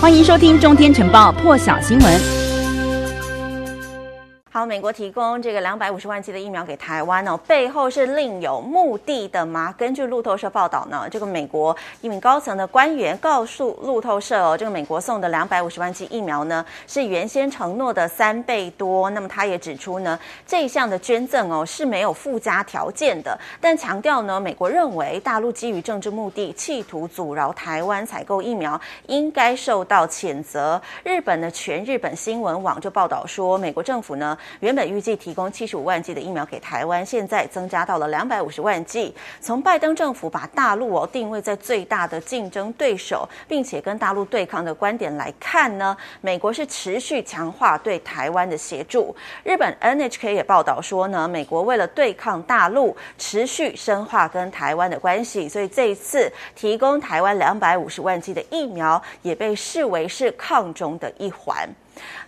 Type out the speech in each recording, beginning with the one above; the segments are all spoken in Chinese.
欢迎收听《中天晨报》破晓新闻。好，美国提供这个两百五十万剂的疫苗给台湾哦，背后是另有目的的吗？根据路透社报道呢，这个美国一名高层的官员告诉路透社哦，这个美国送的两百五十万剂疫苗呢，是原先承诺的三倍多。那么他也指出呢，这一项的捐赠哦是没有附加条件的，但强调呢，美国认为大陆基于政治目的，企图阻挠台湾采购疫苗，应该受到谴责。日本的全日本新闻网就报道说，美国政府呢。原本预计提供七十五万剂的疫苗给台湾，现在增加到了两百五十万剂。从拜登政府把大陆哦定位在最大的竞争对手，并且跟大陆对抗的观点来看呢，美国是持续强化对台湾的协助。日本 NHK 也报道说呢，美国为了对抗大陆，持续深化跟台湾的关系，所以这一次提供台湾两百五十万剂的疫苗，也被视为是抗中的一环。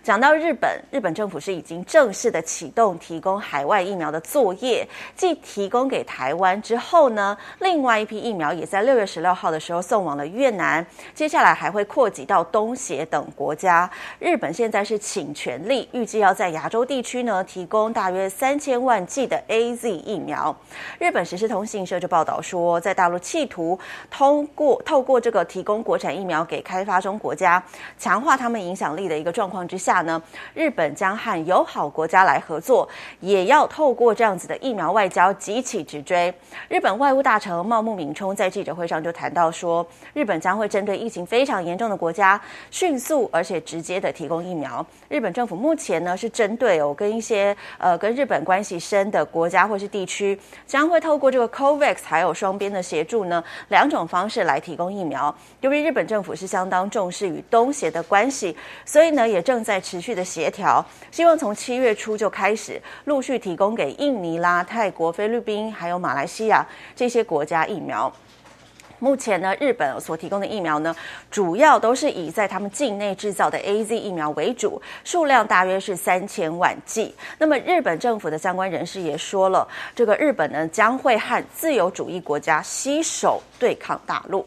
讲到日本，日本政府是已经正式的启动提供海外疫苗的作业，继提供给台湾之后呢，另外一批疫苗也在六月十六号的时候送往了越南，接下来还会扩及到东协等国家。日本现在是倾全力，预计要在亚洲地区呢提供大约三千万剂的 AZ 疫苗。日本时事通信社就报道说，在大陆企图通过透过这个提供国产疫苗给开发中国家，强化他们影响力的一个状况之下。呢，日本将和友好国家来合作，也要透过这样子的疫苗外交急起直追。日本外务大臣茂木敏充在记者会上就谈到说，日本将会针对疫情非常严重的国家，迅速而且直接的提供疫苗。日本政府目前呢是针对哦跟一些呃跟日本关系深的国家或是地区，将会透过这个 COVAX 还有双边的协助呢两种方式来提供疫苗。由于日本政府是相当重视与东协的关系，所以呢也正在。持续的协调，希望从七月初就开始陆续提供给印尼啦、泰国、菲律宾还有马来西亚这些国家疫苗。目前呢，日本所提供的疫苗呢，主要都是以在他们境内制造的 AZ 疫苗为主，数量大约是三千万剂。那么日本政府的相关人士也说了，这个日本呢将会和自由主义国家携手对抗大陆。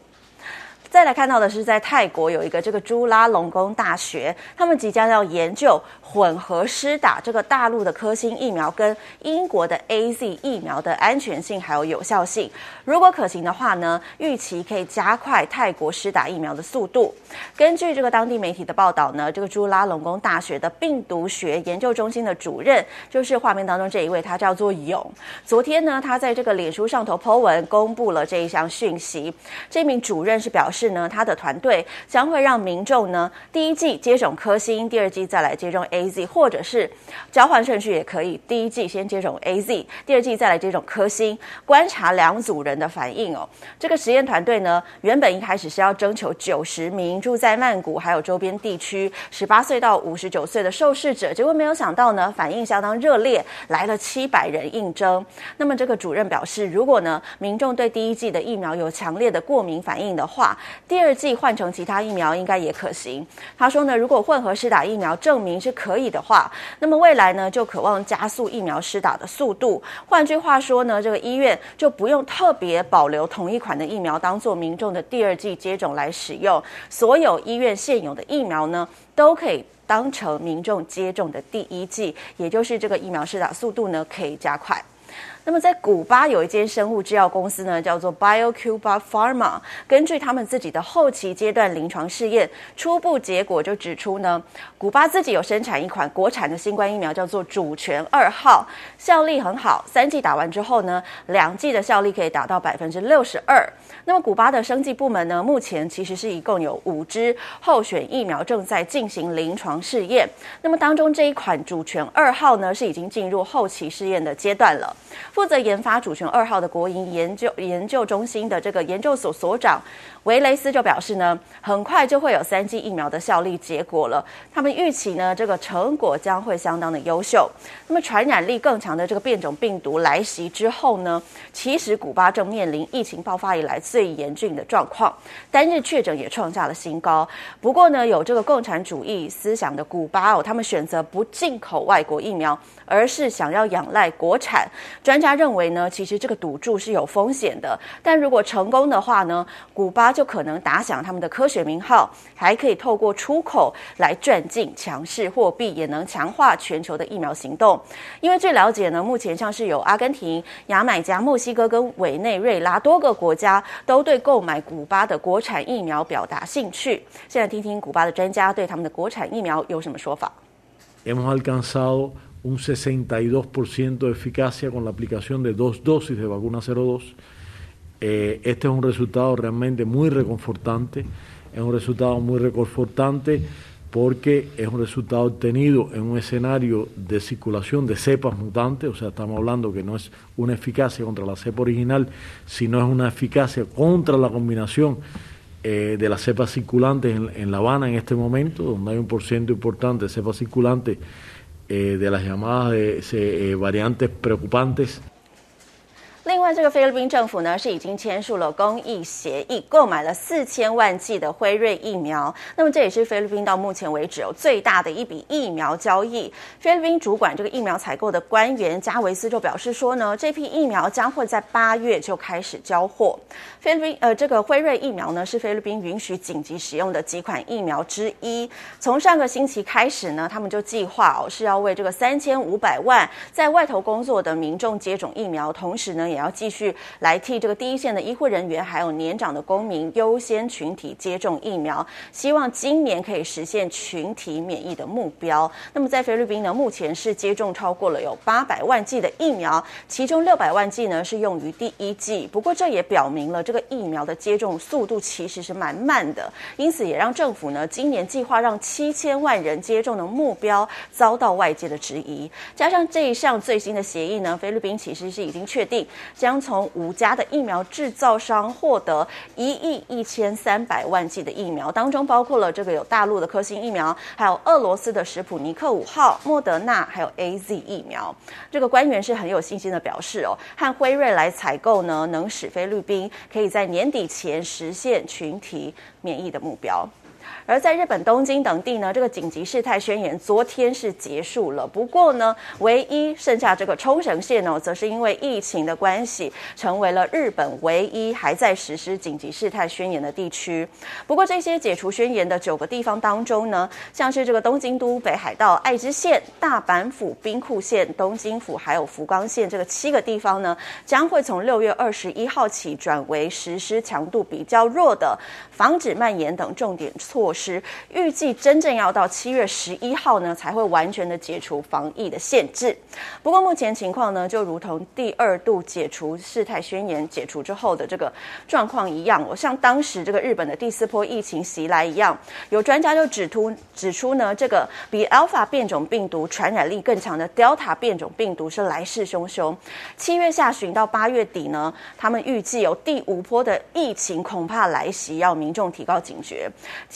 再来看到的是，在泰国有一个这个朱拉隆功大学，他们即将要研究混合施打这个大陆的科兴疫苗跟英国的 AZ 疫苗的安全性还有有效性。如果可行的话呢，预期可以加快泰国施打疫苗的速度。根据这个当地媒体的报道呢，这个朱拉隆功大学的病毒学研究中心的主任，就是画面当中这一位，他叫做勇。昨天呢，他在这个脸书上头 po 文，公布了这一项讯息。这名主任是表示。是呢，他的团队将会让民众呢第一季接种科兴，第二季再来接种 AZ，或者是交换顺序也可以，第一季先接种 AZ，第二季再来接种科兴，观察两组人的反应哦。这个实验团队呢，原本一开始是要征求九十名住在曼谷还有周边地区十八岁到五十九岁的受试者，结果没有想到呢，反应相当热烈，来了七百人应征。那么这个主任表示，如果呢民众对第一季的疫苗有强烈的过敏反应的话，第二剂换成其他疫苗应该也可行。他说呢，如果混合施打疫苗证明是可以的话，那么未来呢就渴望加速疫苗施打的速度。换句话说呢，这个医院就不用特别保留同一款的疫苗当做民众的第二剂接种来使用，所有医院现有的疫苗呢都可以当成民众接种的第一剂，也就是这个疫苗施打速度呢可以加快。那么在古巴有一间生物制药公司呢，叫做 BioCuba Pharma。根据他们自己的后期阶段临床试验，初步结果就指出呢，古巴自己有生产一款国产的新冠疫苗，叫做主权二号，效力很好，三剂打完之后呢，两剂的效力可以达到百分之六十二。那么古巴的生技部门呢，目前其实是一共有五支候选疫苗正在进行临床试验。那么当中这一款主权二号呢，是已经进入后期试验的阶段了。负责研发主权二号的国营研究研究中心的这个研究所所长维雷斯就表示呢，很快就会有三剂疫苗的效力结果了。他们预期呢，这个成果将会相当的优秀。那么传染力更强的这个变种病毒来袭之后呢，其实古巴正面临疫情爆发以来最严峻的状况，单日确诊也创下了新高。不过呢，有这个共产主义思想的古巴哦，他们选择不进口外国疫苗，而是想要仰赖国产专。家认为呢，其实这个赌注是有风险的，但如果成功的话呢，古巴就可能打响他们的科学名号，还可以透过出口来赚进强势货币，也能强化全球的疫苗行动。因为据了解呢，目前像是有阿根廷、牙买加、墨西哥跟委内瑞拉多个国家都对购买古巴的国产疫苗表达兴趣。现在听听古巴的专家对他们的国产疫苗有什么说法。Un 62% de eficacia con la aplicación de dos dosis de vacuna 02. Eh, este es un resultado realmente muy reconfortante, es un resultado muy reconfortante porque es un resultado obtenido en un escenario de circulación de cepas mutantes, o sea, estamos hablando que no es una eficacia contra la cepa original, sino es una eficacia contra la combinación eh, de las cepas circulantes en, en, La Habana en este momento, donde hay un porcentaje importante de cepas circulantes eh, de las llamadas de, eh, variantes preocupantes. 另外，这个菲律宾政府呢是已经签署了公益协议，购买了四千万剂的辉瑞疫苗。那么，这也是菲律宾到目前为止有最大的一笔疫苗交易。菲律宾主管这个疫苗采购的官员加维斯就表示说呢，这批疫苗将会在八月就开始交货。菲律宾呃，这个辉瑞疫苗呢是菲律宾允许紧急使用的几款疫苗之一。从上个星期开始呢，他们就计划哦是要为这个三千五百万在外头工作的民众接种疫苗，同时呢。也也要继续来替这个第一线的医护人员，还有年长的公民优先群体接种疫苗，希望今年可以实现群体免疫的目标。那么在菲律宾呢，目前是接种超过了有八百万剂的疫苗，其中六百万剂呢是用于第一剂。不过这也表明了这个疫苗的接种速度其实是蛮慢的，因此也让政府呢今年计划让七千万人接种的目标遭到外界的质疑。加上这一项最新的协议呢，菲律宾其实是已经确定。将从五家的疫苗制造商获得一亿一千三百万剂的疫苗，当中包括了这个有大陆的科兴疫苗，还有俄罗斯的史普尼克五号、莫德纳，还有 AZ 疫苗。这个官员是很有信心的表示哦，和辉瑞来采购呢，能使菲律宾可以在年底前实现群体免疫的目标。而在日本东京等地呢，这个紧急事态宣言昨天是结束了。不过呢，唯一剩下这个冲绳县呢，则是因为疫情的关系，成为了日本唯一还在实施紧急事态宣言的地区。不过这些解除宣言的九个地方当中呢，像是这个东京都、北海道、爱知县、大阪府、兵库县、东京府还有福冈县这个七个地方呢，将会从六月二十一号起转为实施强度比较弱的防止蔓延等重点措施。预计真正要到七月十一号呢，才会完全的解除防疫的限制。不过目前情况呢，就如同第二度解除事态宣言解除之后的这个状况一样，我，像当时这个日本的第四波疫情袭来一样，有专家就指出指出呢，这个比 Alpha 变种病毒传染力更强的 Delta 变种病毒是来势汹汹。七月下旬到八月底呢，他们预计有第五波的疫情恐怕来袭，要民众提高警觉。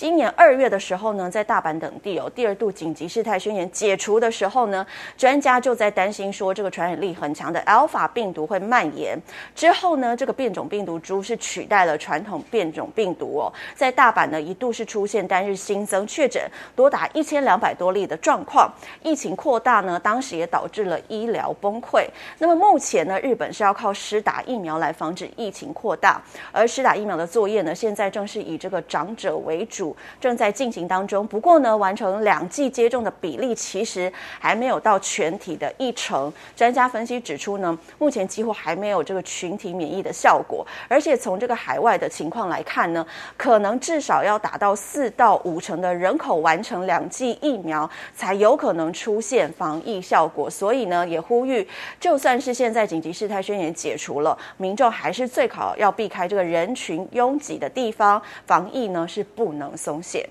今年。二月的时候呢，在大阪等地有第二度紧急事态宣言解除的时候呢，专家就在担心说，这个传染力很强的 Alpha 病毒会蔓延。之后呢，这个变种病毒株是取代了传统变种病毒哦，在大阪呢一度是出现单日新增确诊多达一千两百多例的状况，疫情扩大呢，当时也导致了医疗崩溃。那么目前呢，日本是要靠施打疫苗来防止疫情扩大，而施打疫苗的作业呢，现在正是以这个长者为主。正在进行当中，不过呢，完成两剂接种的比例其实还没有到全体的一成。专家分析指出呢，目前几乎还没有这个群体免疫的效果，而且从这个海外的情况来看呢，可能至少要达到四到五成的人口完成两剂疫苗，才有可能出现防疫效果。所以呢，也呼吁，就算是现在紧急事态宣言解除了，民众还是最好要避开这个人群拥挤的地方，防疫呢是不能松懈。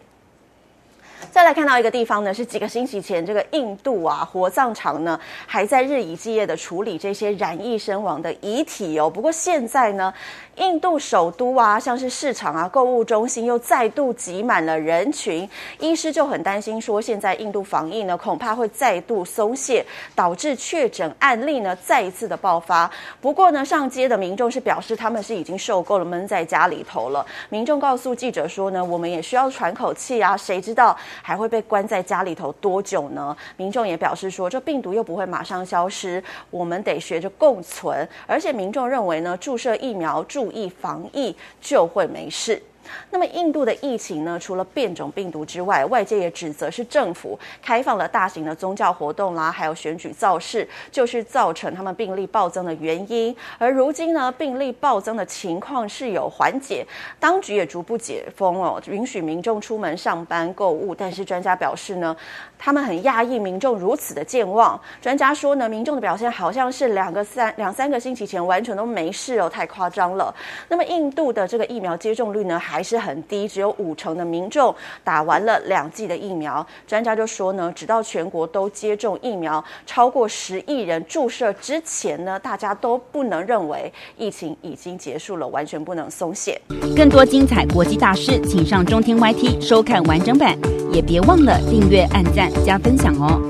再来看到一个地方呢，是几个星期前，这个印度啊火葬场呢还在日以继夜的处理这些染疫身亡的遗体哦。不过现在呢，印度首都啊，像是市场啊、购物中心又再度挤满了人群，医师就很担心说，现在印度防疫呢恐怕会再度松懈，导致确诊案例呢再一次的爆发。不过呢，上街的民众是表示他们是已经受够了闷在家里头了。民众告诉记者说呢，我们也需要喘口气啊，谁知道。还会被关在家里头多久呢？民众也表示说，这病毒又不会马上消失，我们得学着共存。而且民众认为呢，注射疫苗、注注意防疫就会没事。那么印度的疫情呢？除了变种病毒之外，外界也指责是政府开放了大型的宗教活动啦，还有选举造势，就是造成他们病例暴增的原因。而如今呢，病例暴增的情况是有缓解，当局也逐步解封哦，允许民众出门上班购物。但是专家表示呢，他们很讶异民众如此的健忘。专家说呢，民众的表现好像是两个三两三个星期前完全都没事哦，太夸张了。那么印度的这个疫苗接种率呢，还还是很低，只有五成的民众打完了两剂的疫苗。专家就说呢，直到全国都接种疫苗超过十亿人注射之前呢，大家都不能认为疫情已经结束了，完全不能松懈。更多精彩国际大事，请上中天 YT 收看完整版，也别忘了订阅、按赞、加分享哦。